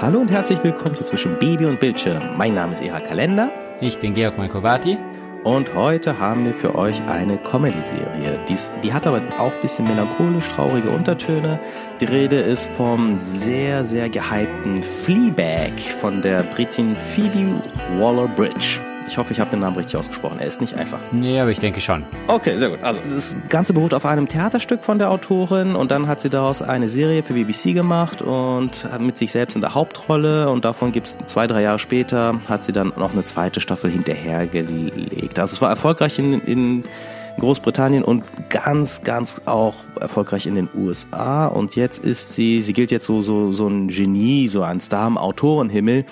Hallo und herzlich willkommen zu Zwischen Baby und Bildschirm. Mein Name ist Eha Kalender. Ich bin Georg Malkovati. Und heute haben wir für euch eine Comedy-Serie. Die hat aber auch ein bisschen melancholisch, traurige Untertöne. Die Rede ist vom sehr, sehr gehypten Fleabag von der Britin Phoebe Waller-Bridge. Ich hoffe, ich habe den Namen richtig ausgesprochen. Er ist nicht einfach. Nee, aber ich denke schon. Okay, sehr gut. Also das Ganze beruht auf einem Theaterstück von der Autorin und dann hat sie daraus eine Serie für BBC gemacht und mit sich selbst in der Hauptrolle und davon gibt es zwei, drei Jahre später hat sie dann noch eine zweite Staffel hinterhergelegt. Also es war erfolgreich in, in Großbritannien und ganz, ganz auch erfolgreich in den USA. Und jetzt ist sie, sie gilt jetzt so, so, so ein Genie, so ein Star im Autorenhimmel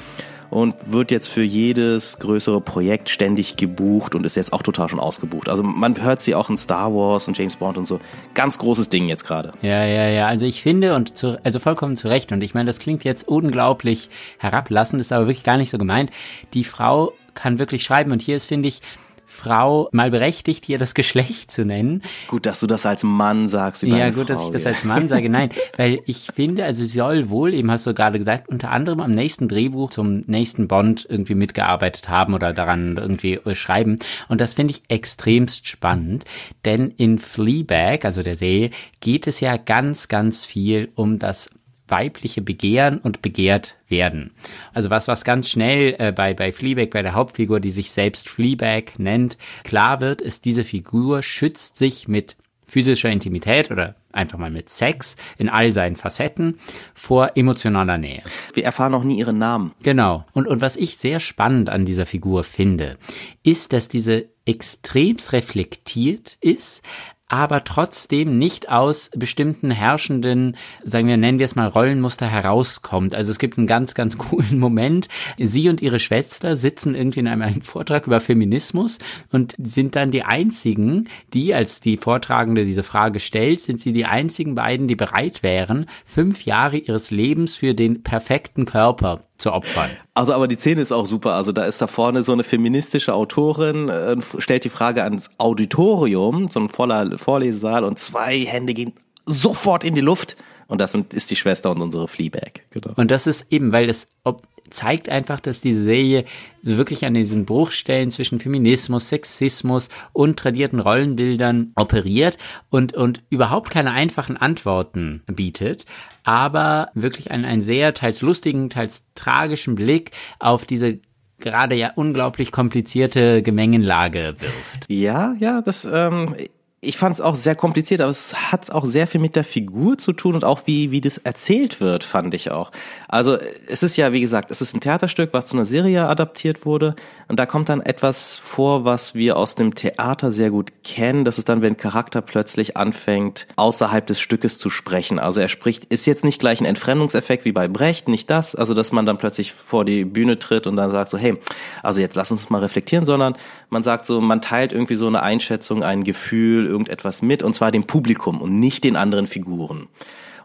und wird jetzt für jedes größere Projekt ständig gebucht und ist jetzt auch total schon ausgebucht. Also man hört sie auch in Star Wars und James Bond und so. Ganz großes Ding jetzt gerade. Ja, ja, ja. Also ich finde und zu, also vollkommen zu Recht und ich meine, das klingt jetzt unglaublich herablassend, ist aber wirklich gar nicht so gemeint. Die Frau kann wirklich schreiben und hier ist, finde ich, Frau mal berechtigt, hier das Geschlecht zu nennen. Gut, dass du das als Mann sagst. Über ja, gut, Frau, dass ich das ja. als Mann sage. Nein, weil ich finde, also sie soll wohl, eben hast du gerade gesagt, unter anderem am nächsten Drehbuch zum nächsten Bond irgendwie mitgearbeitet haben oder daran irgendwie äh, schreiben. Und das finde ich extremst spannend, denn in Fleabag, also der Serie, geht es ja ganz, ganz viel um das weibliche Begehren und begehrt werden. Also was, was ganz schnell äh, bei, bei Fleabag, bei der Hauptfigur, die sich selbst Fleabag nennt, klar wird, ist, diese Figur schützt sich mit physischer Intimität oder einfach mal mit Sex in all seinen Facetten vor emotionaler Nähe. Wir erfahren noch nie ihren Namen. Genau. Und, und was ich sehr spannend an dieser Figur finde, ist, dass diese extremst reflektiert ist, aber trotzdem nicht aus bestimmten herrschenden, sagen wir, nennen wir es mal Rollenmuster herauskommt. Also es gibt einen ganz, ganz coolen Moment. Sie und ihre Schwester sitzen irgendwie in einem, einem Vortrag über Feminismus und sind dann die einzigen, die, als die Vortragende diese Frage stellt, sind sie die einzigen beiden, die bereit wären, fünf Jahre ihres Lebens für den perfekten Körper zu opfern. Also aber die Szene ist auch super. Also da ist da vorne so eine feministische Autorin, äh, stellt die Frage ans Auditorium, so ein voller Vorlesesaal und zwei Hände gehen sofort in die Luft. Und das sind, ist die Schwester und unsere Fleabag. Genau. Und das ist eben, weil es ob, zeigt einfach, dass diese Serie wirklich an diesen Bruchstellen zwischen Feminismus, Sexismus und tradierten Rollenbildern operiert und, und überhaupt keine einfachen Antworten bietet, aber wirklich einen, einen sehr teils lustigen, teils tragischen Blick auf diese gerade ja unglaublich komplizierte Gemengenlage wirft. Ja, ja, das ähm, ich fand es auch sehr kompliziert, aber es hat auch sehr viel mit der Figur zu tun und auch wie, wie das erzählt wird, fand ich auch. Also es ist ja, wie gesagt, es ist ein Theaterstück, was zu einer Serie adaptiert wurde und da kommt dann etwas vor, was wir aus dem Theater sehr gut kennen. Das ist dann, wenn Charakter plötzlich anfängt, außerhalb des Stückes zu sprechen. Also er spricht, ist jetzt nicht gleich ein Entfremdungseffekt wie bei Brecht, nicht das, also dass man dann plötzlich vor die Bühne tritt und dann sagt so, hey, also jetzt lass uns mal reflektieren, sondern man sagt so, man teilt irgendwie so eine Einschätzung, ein Gefühl, irgendetwas mit, und zwar dem Publikum und nicht den anderen Figuren.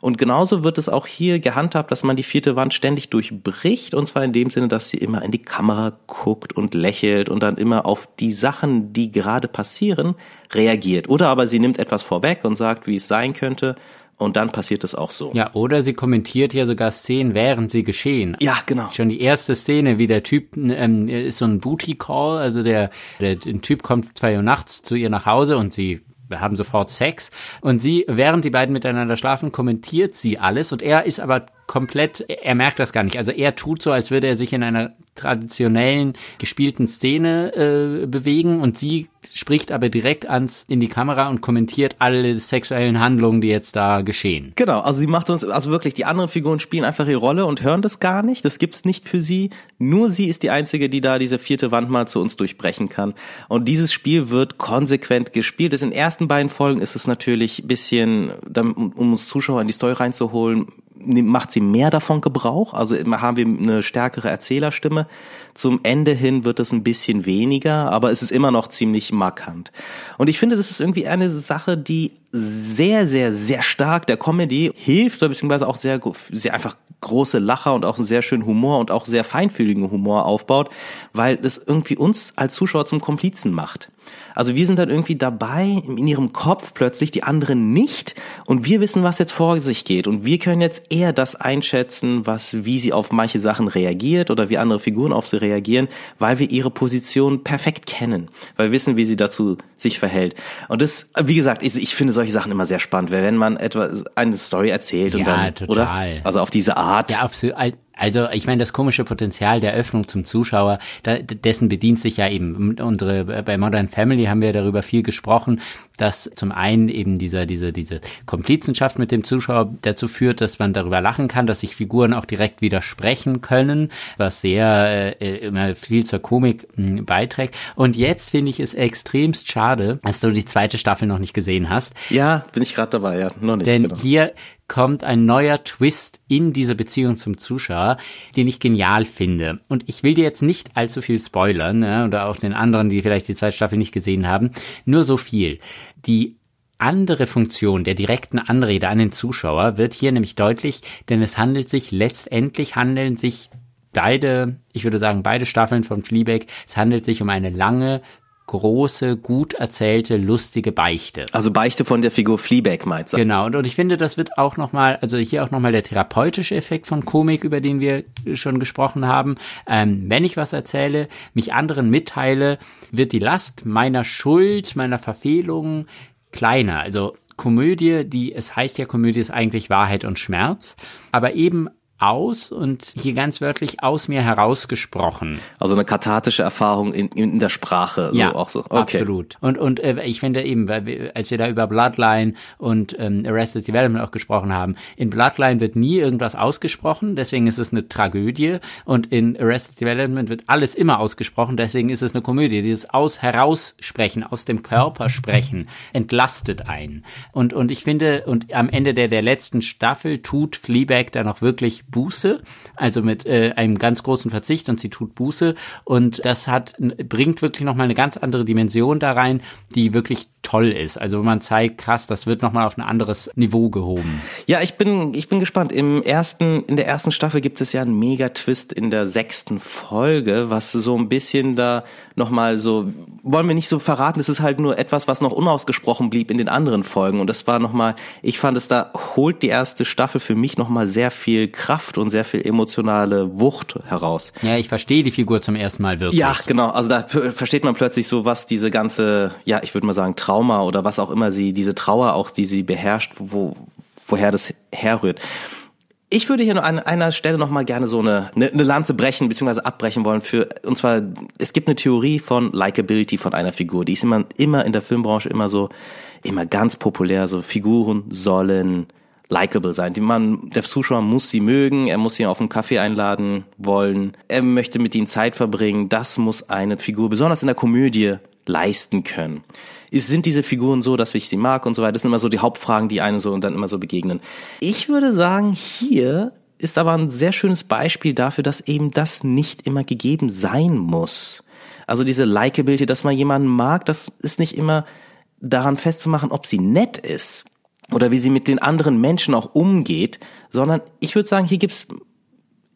Und genauso wird es auch hier gehandhabt, dass man die vierte Wand ständig durchbricht, und zwar in dem Sinne, dass sie immer in die Kamera guckt und lächelt und dann immer auf die Sachen, die gerade passieren, reagiert. Oder aber sie nimmt etwas vorweg und sagt, wie es sein könnte, und dann passiert es auch so. Ja, oder sie kommentiert ja sogar Szenen, während sie geschehen. Ja, genau. Schon die erste Szene, wie der Typ ähm, ist so ein Booty Call, also der, der, der Typ kommt zwei Uhr nachts zu ihr nach Hause und sie haben sofort Sex. Und sie, während die beiden miteinander schlafen, kommentiert sie alles und er ist aber komplett, er merkt das gar nicht. Also er tut so, als würde er sich in einer traditionellen gespielten Szene äh, bewegen und sie spricht aber direkt ans in die Kamera und kommentiert alle sexuellen Handlungen, die jetzt da geschehen. Genau, also sie macht uns also wirklich die anderen Figuren spielen einfach ihre Rolle und hören das gar nicht. Das gibt's nicht für sie. Nur sie ist die einzige, die da diese vierte Wand mal zu uns durchbrechen kann. Und dieses Spiel wird konsequent gespielt. Das in den ersten beiden Folgen ist es natürlich bisschen, um uns Zuschauer in die Story reinzuholen, macht sie mehr davon Gebrauch. Also haben wir eine stärkere Erzählerstimme. Zum Ende hin wird es ein bisschen weniger, aber es ist immer noch ziemlich markant. Und ich finde, das ist irgendwie eine Sache, die sehr, sehr, sehr stark der Comedy hilft, beziehungsweise auch sehr, sehr einfach große Lacher und auch einen sehr schönen Humor und auch sehr feinfühligen Humor aufbaut, weil es irgendwie uns als Zuschauer zum Komplizen macht. Also wir sind dann irgendwie dabei, in ihrem Kopf plötzlich, die anderen nicht. Und wir wissen, was jetzt vor sich geht. Und wir können jetzt eher das einschätzen, was, wie sie auf manche Sachen reagiert oder wie andere Figuren auf sie reagieren, weil wir ihre Position perfekt kennen. Weil wir wissen, wie sie dazu sich verhält. Und das, wie gesagt, ich, ich finde solche Sachen immer sehr spannend, weil wenn man etwa eine Story erzählt Ja, und dann, total. oder? Also auf diese Art. Ja, absolut. Also ich meine, das komische Potenzial der Öffnung zum Zuschauer, da, dessen bedient sich ja eben unsere, bei Modern Family haben wir darüber viel gesprochen, dass zum einen eben dieser, diese, diese Komplizenschaft mit dem Zuschauer dazu führt, dass man darüber lachen kann, dass sich Figuren auch direkt widersprechen können, was sehr äh, immer viel zur Komik mh, beiträgt. Und jetzt finde ich es extremst schade, dass du die zweite Staffel noch nicht gesehen hast. Ja, bin ich gerade dabei, ja, noch nicht. Denn genau. hier kommt ein neuer Twist in diese Beziehung zum Zuschauer, den ich genial finde. Und ich will dir jetzt nicht allzu viel spoilern, ne, oder auch den anderen, die vielleicht die zweite Staffel nicht gesehen haben, nur so viel. Die andere Funktion der direkten Anrede an den Zuschauer wird hier nämlich deutlich, denn es handelt sich letztendlich handeln sich beide, ich würde sagen beide Staffeln von Fleabag, es handelt sich um eine lange, große, gut erzählte, lustige Beichte. Also Beichte von der Figur Fleabag meinst du? Genau, und, und ich finde, das wird auch nochmal, also hier auch nochmal der therapeutische Effekt von Komik, über den wir schon gesprochen haben. Ähm, wenn ich was erzähle, mich anderen mitteile, wird die Last meiner Schuld, meiner Verfehlungen kleiner. Also Komödie, die, es heißt ja, Komödie ist eigentlich Wahrheit und Schmerz, aber eben aus und hier ganz wörtlich aus mir herausgesprochen. Also eine kathartische Erfahrung in, in der Sprache, so ja, auch so. Okay. absolut. Und und äh, ich finde eben, weil wir, als wir da über Bloodline und ähm, Arrested Development auch gesprochen haben, in Bloodline wird nie irgendwas ausgesprochen, deswegen ist es eine Tragödie und in Arrested Development wird alles immer ausgesprochen, deswegen ist es eine Komödie. Dieses aus heraussprechen, aus dem Körper sprechen, entlastet einen. Und und ich finde und am Ende der der letzten Staffel tut Fleabag da noch wirklich Buße, also mit äh, einem ganz großen Verzicht und sie tut Buße und das hat bringt wirklich noch mal eine ganz andere Dimension da rein, die wirklich toll ist. Also man zeigt, krass, das wird noch mal auf ein anderes Niveau gehoben. Ja, ich bin, ich bin gespannt. Im ersten, in der ersten Staffel gibt es ja einen Mega-Twist in der sechsten Folge, was so ein bisschen da nochmal so, wollen wir nicht so verraten, es ist halt nur etwas, was noch unausgesprochen blieb in den anderen Folgen. Und das war nochmal, ich fand es da, holt die erste Staffel für mich nochmal sehr viel Kraft und sehr viel emotionale Wucht heraus. Ja, ich verstehe die Figur zum ersten Mal wirklich. Ja, genau. Also da versteht man plötzlich so, was diese ganze, ja, ich würde mal sagen, Trauma oder was auch immer sie, diese Trauer auch, die sie beherrscht, wo, woher das herrührt. Ich würde hier nur an einer Stelle noch mal gerne so eine, eine, eine Lanze brechen bzw. abbrechen wollen für und zwar es gibt eine Theorie von Likability von einer Figur, die ist immer immer in der Filmbranche immer so immer ganz populär, so Figuren sollen likable sein. Die man, der Zuschauer muss sie mögen, er muss sie auf einen Kaffee einladen wollen, er möchte mit ihnen Zeit verbringen. Das muss eine Figur, besonders in der Komödie, leisten können. Ist, sind diese Figuren so, dass ich sie mag und so weiter? Das sind immer so die Hauptfragen, die einem so und dann immer so begegnen. Ich würde sagen, hier ist aber ein sehr schönes Beispiel dafür, dass eben das nicht immer gegeben sein muss. Also diese Likeability, dass man jemanden mag, das ist nicht immer daran festzumachen, ob sie nett ist oder wie sie mit den anderen Menschen auch umgeht, sondern ich würde sagen, hier gibt's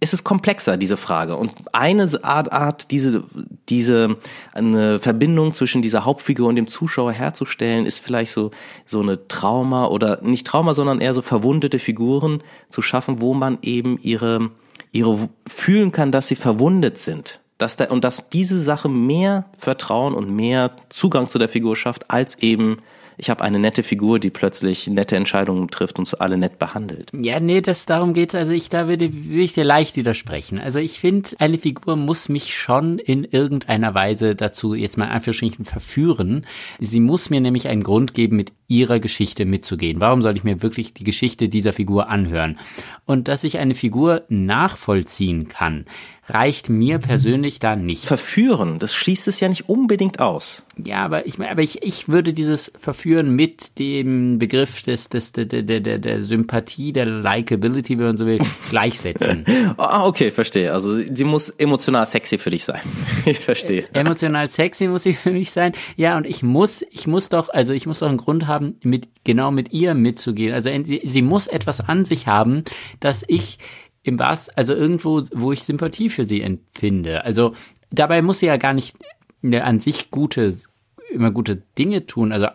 es ist komplexer, diese Frage. Und eine Art, Art diese, diese, eine Verbindung zwischen dieser Hauptfigur und dem Zuschauer herzustellen, ist vielleicht so, so eine Trauma oder nicht Trauma, sondern eher so verwundete Figuren zu schaffen, wo man eben ihre, ihre fühlen kann, dass sie verwundet sind. Dass da, und dass diese Sache mehr Vertrauen und mehr Zugang zu der Figur schafft, als eben ich habe eine nette Figur, die plötzlich nette Entscheidungen trifft und so alle nett behandelt. Ja, nee, das darum geht's. Also ich da würde will ich dir leicht widersprechen. Also ich finde, eine Figur muss mich schon in irgendeiner Weise dazu jetzt mal Anführungsstrichen verführen. Sie muss mir nämlich einen Grund geben, mit ihrer Geschichte mitzugehen. Warum soll ich mir wirklich die Geschichte dieser Figur anhören? Und dass ich eine Figur nachvollziehen kann, reicht mir persönlich da nicht. Verführen, das schließt es ja nicht unbedingt aus. Ja, aber ich, aber ich, ich würde dieses Verführen mit dem Begriff des, des, der, der, der, der Sympathie, der Likability, wenn man so will, gleichsetzen. Ah, okay, verstehe. Also sie muss emotional sexy für dich sein. Ich verstehe. Emotional sexy muss sie für mich sein. Ja, und ich muss, ich muss doch, also ich muss doch einen Grund haben, mit, genau mit ihr mitzugehen. Also sie muss etwas an sich haben, dass ich im Bass, also irgendwo, wo ich Sympathie für sie empfinde. Also dabei muss sie ja gar nicht eine an sich gute immer gute Dinge tun. Also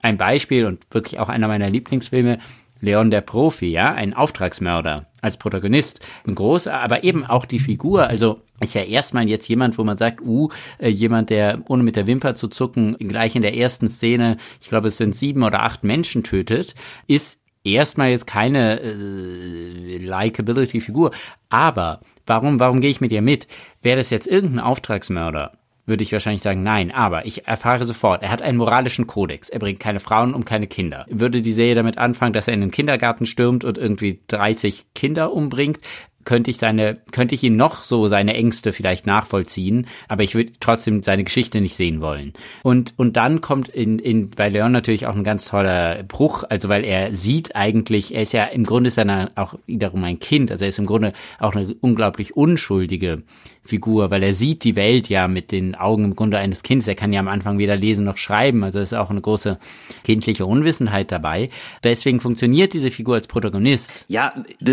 ein Beispiel und wirklich auch einer meiner Lieblingsfilme, Leon der Profi, ja, ein Auftragsmörder als Protagonist, ein großer, aber eben auch die Figur, also ist ja erstmal jetzt jemand, wo man sagt, uh, äh, jemand, der ohne mit der Wimper zu zucken, gleich in der ersten Szene, ich glaube, es sind sieben oder acht Menschen tötet, ist erstmal jetzt keine äh, Likability-Figur. Aber warum, warum gehe ich mit ihr mit? Wäre das jetzt irgendein Auftragsmörder, würde ich wahrscheinlich sagen, nein. Aber ich erfahre sofort, er hat einen moralischen Kodex. Er bringt keine Frauen um keine Kinder. Würde die Serie damit anfangen, dass er in den Kindergarten stürmt und irgendwie 30 Kinder umbringt, könnte ich seine, könnte ich ihn noch so seine Ängste vielleicht nachvollziehen, aber ich würde trotzdem seine Geschichte nicht sehen wollen. Und, und dann kommt in, in, bei Leon natürlich auch ein ganz toller Bruch, also weil er sieht eigentlich, er ist ja im Grunde ist er auch wiederum ein Kind, also er ist im Grunde auch eine unglaublich unschuldige Figur, weil er sieht die Welt ja mit den Augen im Grunde eines Kindes. Er kann ja am Anfang weder lesen noch schreiben, also ist auch eine große kindliche Unwissenheit dabei. Deswegen funktioniert diese Figur als Protagonist. Ja,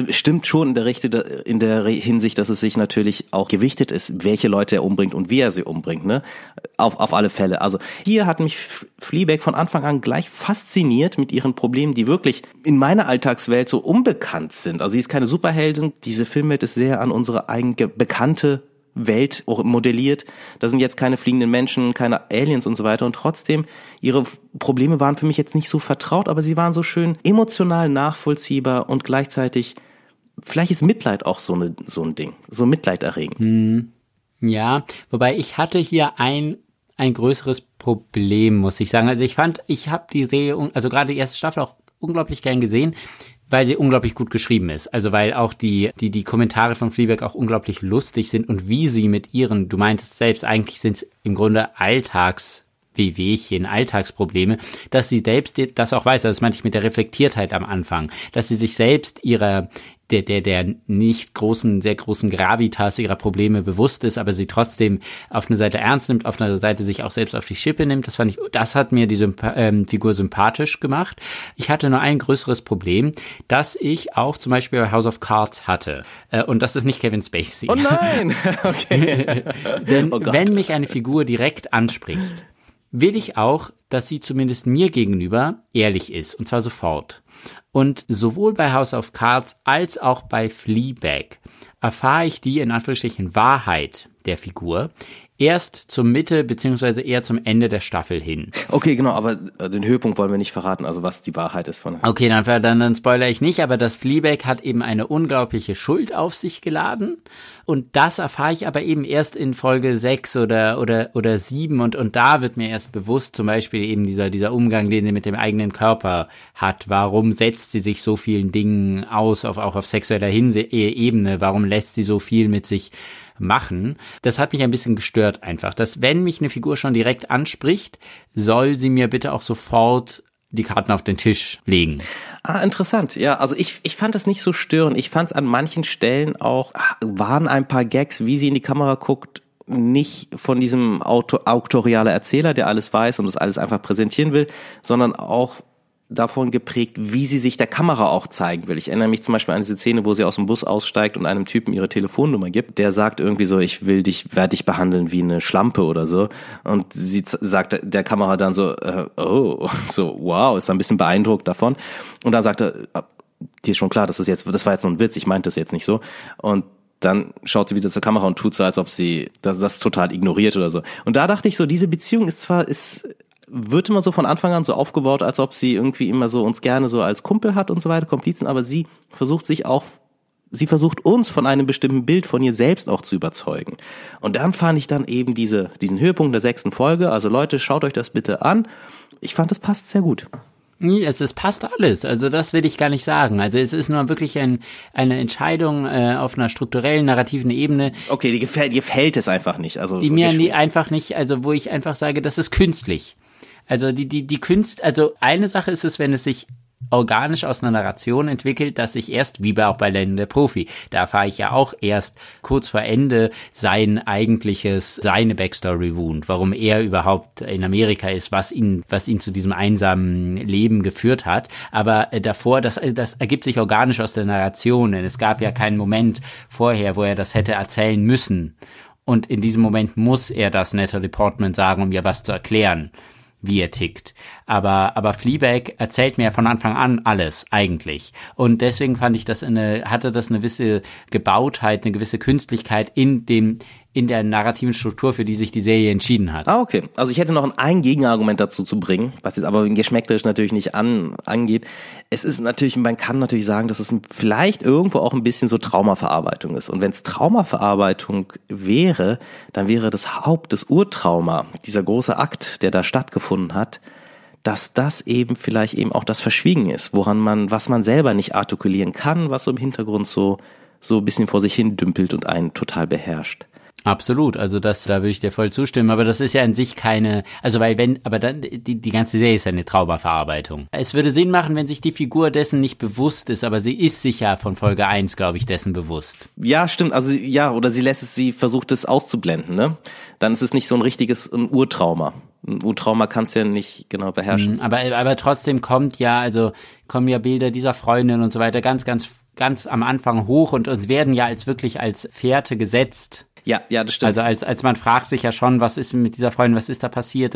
stimmt schon der, Richte, in der Hinsicht, dass es sich natürlich auch gewichtet ist, welche Leute er umbringt und wie er sie umbringt, ne? Auf, auf alle Fälle. Also hier hat mich Fleabag von Anfang an gleich fasziniert mit ihren Problemen, die wirklich in meiner Alltagswelt so unbekannt sind. Also sie ist keine Superheldin, diese Filmwelt ist sehr an unsere eigene bekannte Welt modelliert. Da sind jetzt keine fliegenden Menschen, keine Aliens und so weiter. Und trotzdem, ihre Probleme waren für mich jetzt nicht so vertraut, aber sie waren so schön emotional nachvollziehbar und gleichzeitig, vielleicht ist Mitleid auch so, eine, so ein Ding, so Mitleid erregend. Hm. Ja, wobei ich hatte hier ein ein größeres Problem, muss ich sagen. Also ich fand, ich habe die Serie, also gerade die erste Staffel auch unglaublich gern gesehen weil sie unglaublich gut geschrieben ist. Also weil auch die, die, die Kommentare von Fleabag auch unglaublich lustig sind und wie sie mit ihren, du meintest selbst, eigentlich sind es im Grunde Alltags Wehwehchen, Alltagsprobleme, dass sie selbst das auch weiß, das meinte ich mit der Reflektiertheit am Anfang, dass sie sich selbst ihrer der, der, der nicht großen, sehr großen Gravitas ihrer Probleme bewusst ist, aber sie trotzdem auf einer Seite ernst nimmt, auf einer Seite sich auch selbst auf die Schippe nimmt. Das fand ich, das hat mir die Sympa ähm, Figur sympathisch gemacht. Ich hatte nur ein größeres Problem, dass ich auch zum Beispiel bei House of Cards hatte. Äh, und das ist nicht Kevin Spacey. Oh nein! Okay. Denn oh wenn mich eine Figur direkt anspricht, will ich auch, dass sie zumindest mir gegenüber ehrlich ist, und zwar sofort. Und sowohl bei House of Cards als auch bei Fleabag erfahre ich die in Anführungsstrichen Wahrheit der Figur erst zur Mitte beziehungsweise eher zum Ende der Staffel hin. Okay, genau, aber äh, den Höhepunkt wollen wir nicht verraten, also was die Wahrheit ist von. Okay, dann, dann, dann spoiler ich nicht, aber das Fleabag hat eben eine unglaubliche Schuld auf sich geladen und das erfahre ich aber eben erst in Folge 6 oder oder oder 7 und und da wird mir erst bewusst zum Beispiel eben dieser dieser Umgang, den sie mit dem eigenen Körper hat. Warum setzt sie sich so vielen Dingen aus, auf, auch auf sexueller Hinse Ebene? Warum lässt sie so viel mit sich machen. Das hat mich ein bisschen gestört einfach, dass wenn mich eine Figur schon direkt anspricht, soll sie mir bitte auch sofort die Karten auf den Tisch legen. Ah, interessant. Ja, also ich, ich fand das nicht so störend. Ich fand es an manchen Stellen auch, waren ein paar Gags, wie sie in die Kamera guckt, nicht von diesem Auto, Erzähler, der alles weiß und das alles einfach präsentieren will, sondern auch davon geprägt, wie sie sich der Kamera auch zeigen will. Ich erinnere mich zum Beispiel an diese Szene, wo sie aus dem Bus aussteigt und einem Typen ihre Telefonnummer gibt. Der sagt irgendwie so, ich will dich, werde dich behandeln wie eine Schlampe oder so. Und sie sagt der Kamera dann so, äh, oh, so, wow, ist ein bisschen beeindruckt davon. Und dann sagt er, ah, dir ist schon klar, das ist jetzt, das war jetzt nur ein Witz, ich meinte das jetzt nicht so. Und dann schaut sie wieder zur Kamera und tut so, als ob sie das, das total ignoriert oder so. Und da dachte ich so, diese Beziehung ist zwar, ist wird immer so von Anfang an so aufgebaut, als ob sie irgendwie immer so uns gerne so als Kumpel hat und so weiter, Komplizen, aber sie versucht sich auch, sie versucht uns von einem bestimmten Bild von ihr selbst auch zu überzeugen. Und dann fand ich dann eben diese, diesen Höhepunkt der sechsten Folge, also Leute, schaut euch das bitte an. Ich fand, das passt sehr gut. Es, es passt alles, also das will ich gar nicht sagen. Also es ist nur wirklich ein, eine Entscheidung äh, auf einer strukturellen, narrativen Ebene. Okay, die gefällt, dir gefällt es einfach nicht. Also die so mir einfach nicht, also wo ich einfach sage, das ist künstlich. Also die, die, die Künst, also eine Sache ist es, wenn es sich organisch aus einer Narration entwickelt, dass sich erst, wie bei auch bei Len der Profi, da erfahre ich ja auch erst kurz vor Ende sein eigentliches, seine Backstory wound, warum er überhaupt in Amerika ist, was ihn, was ihn zu diesem einsamen Leben geführt hat. Aber äh, davor, das, das ergibt sich organisch aus der Narration, denn es gab ja keinen Moment vorher, wo er das hätte erzählen müssen. Und in diesem Moment muss er das Natalie Portman sagen, um ihr was zu erklären wie er tickt. Aber, aber Fleabag erzählt mir von Anfang an alles, eigentlich. Und deswegen fand ich das eine, hatte das eine gewisse Gebautheit, eine gewisse Künstlichkeit in dem, in der narrativen Struktur, für die sich die Serie entschieden hat. Ah, okay. Also ich hätte noch ein Gegenargument dazu zu bringen, was jetzt aber geschmäckterisch natürlich nicht an, angeht. Es ist natürlich, man kann natürlich sagen, dass es vielleicht irgendwo auch ein bisschen so Traumaverarbeitung ist. Und wenn es Traumaverarbeitung wäre, dann wäre das Haupt des Urtrauma, dieser große Akt, der da stattgefunden hat, dass das eben vielleicht eben auch das Verschwiegen ist, woran man, was man selber nicht artikulieren kann, was so im Hintergrund so, so ein bisschen vor sich hin dümpelt und einen total beherrscht. Absolut, also das, da würde ich dir voll zustimmen, aber das ist ja an sich keine, also weil wenn, aber dann, die, die ganze Serie ist ja eine Traumaverarbeitung. Es würde Sinn machen, wenn sich die Figur dessen nicht bewusst ist, aber sie ist sich ja von Folge 1, glaube ich, dessen bewusst. Ja, stimmt, also ja, oder sie lässt es, sie versucht es auszublenden, ne? Dann ist es nicht so ein richtiges, ein Urtrauma. Ein Urtrauma kannst du ja nicht genau beherrschen. Mhm, aber, aber trotzdem kommt ja, also kommen ja Bilder dieser Freundin und so weiter ganz, ganz, ganz am Anfang hoch und uns werden ja als wirklich als Fährte gesetzt ja, ja, das stimmt. Also als, als man fragt sich ja schon, was ist mit dieser Freundin, was ist da passiert,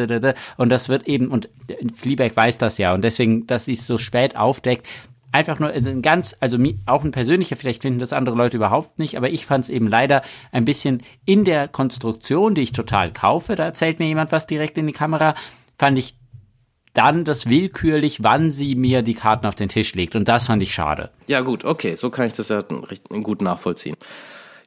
und das wird eben, und Fleabag weiß das ja, und deswegen, dass sie es so spät aufdeckt, einfach nur also ein ganz, also auch ein persönlicher, vielleicht finden das andere Leute überhaupt nicht, aber ich fand es eben leider ein bisschen in der Konstruktion, die ich total kaufe, da erzählt mir jemand was direkt in die Kamera, fand ich dann das willkürlich, wann sie mir die Karten auf den Tisch legt. Und das fand ich schade. Ja gut, okay, so kann ich das ja gut nachvollziehen.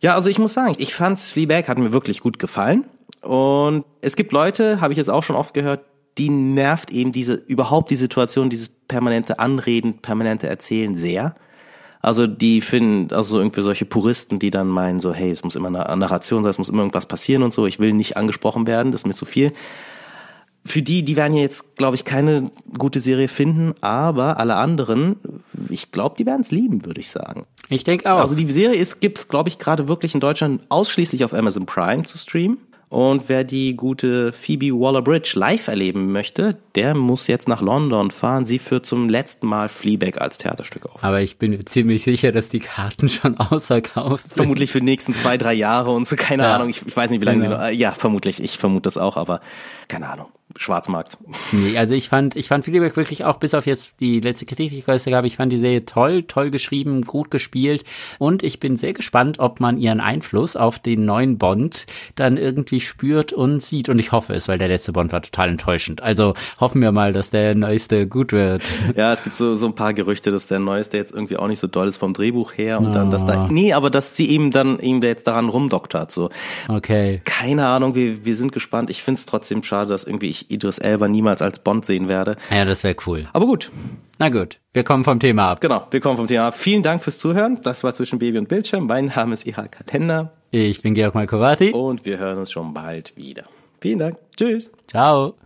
Ja, also ich muss sagen, ich fand's Fleabag hat mir wirklich gut gefallen. Und es gibt Leute, habe ich jetzt auch schon oft gehört, die nervt eben diese, überhaupt die Situation, dieses permanente Anreden, permanente Erzählen sehr. Also die finden, also irgendwie solche Puristen, die dann meinen so, hey, es muss immer eine Narration sein, es muss immer irgendwas passieren und so, ich will nicht angesprochen werden, das ist mir zu viel für die, die werden jetzt, glaube ich, keine gute Serie finden, aber alle anderen, ich glaube, die werden es lieben, würde ich sagen. Ich denke auch. Also die Serie ist, gibt's, glaube ich, gerade wirklich in Deutschland ausschließlich auf Amazon Prime zu streamen. Und wer die gute Phoebe Waller-Bridge live erleben möchte, der muss jetzt nach London fahren. Sie führt zum letzten Mal Fleabag als Theaterstück auf. Aber ich bin ziemlich sicher, dass die Karten schon ausverkauft sind. Vermutlich für die nächsten zwei, drei Jahre und so, keine ja. Ahnung. Ich, ich, weiß nicht, wie lange genau. sie noch, ja, vermutlich. Ich vermute das auch, aber keine Ahnung. Schwarzmarkt. Nee, also ich fand, ich fand Fleabag wirklich auch, bis auf jetzt die letzte Kritik, die ich geäußert habe, ich fand die Serie toll, toll geschrieben, gut gespielt und ich bin sehr gespannt, ob man ihren Einfluss auf den neuen Bond dann irgendwie spürt und sieht und ich hoffe es, weil der letzte Bond war total enttäuschend. Also hoffen wir mal, dass der neueste gut wird. Ja, es gibt so, so ein paar Gerüchte, dass der neueste jetzt irgendwie auch nicht so doll ist vom Drehbuch her und oh. dann, dass da, ah. nee, aber dass sie eben dann eben jetzt daran rumdoktert, so. Okay. Keine Ahnung, wir, wir sind gespannt. Ich finde es trotzdem schade, dass irgendwie ich Idris Elba niemals als Bond sehen werde. Ja, das wäre cool. Aber gut. Na gut, wir kommen vom Thema ab. Genau, wir kommen vom Thema ab. Vielen Dank fürs Zuhören. Das war zwischen Baby und Bildschirm. Mein Name ist Ihal Kalender. Ich bin Georg Malkovati. Und wir hören uns schon bald wieder. Vielen Dank. Tschüss. Ciao.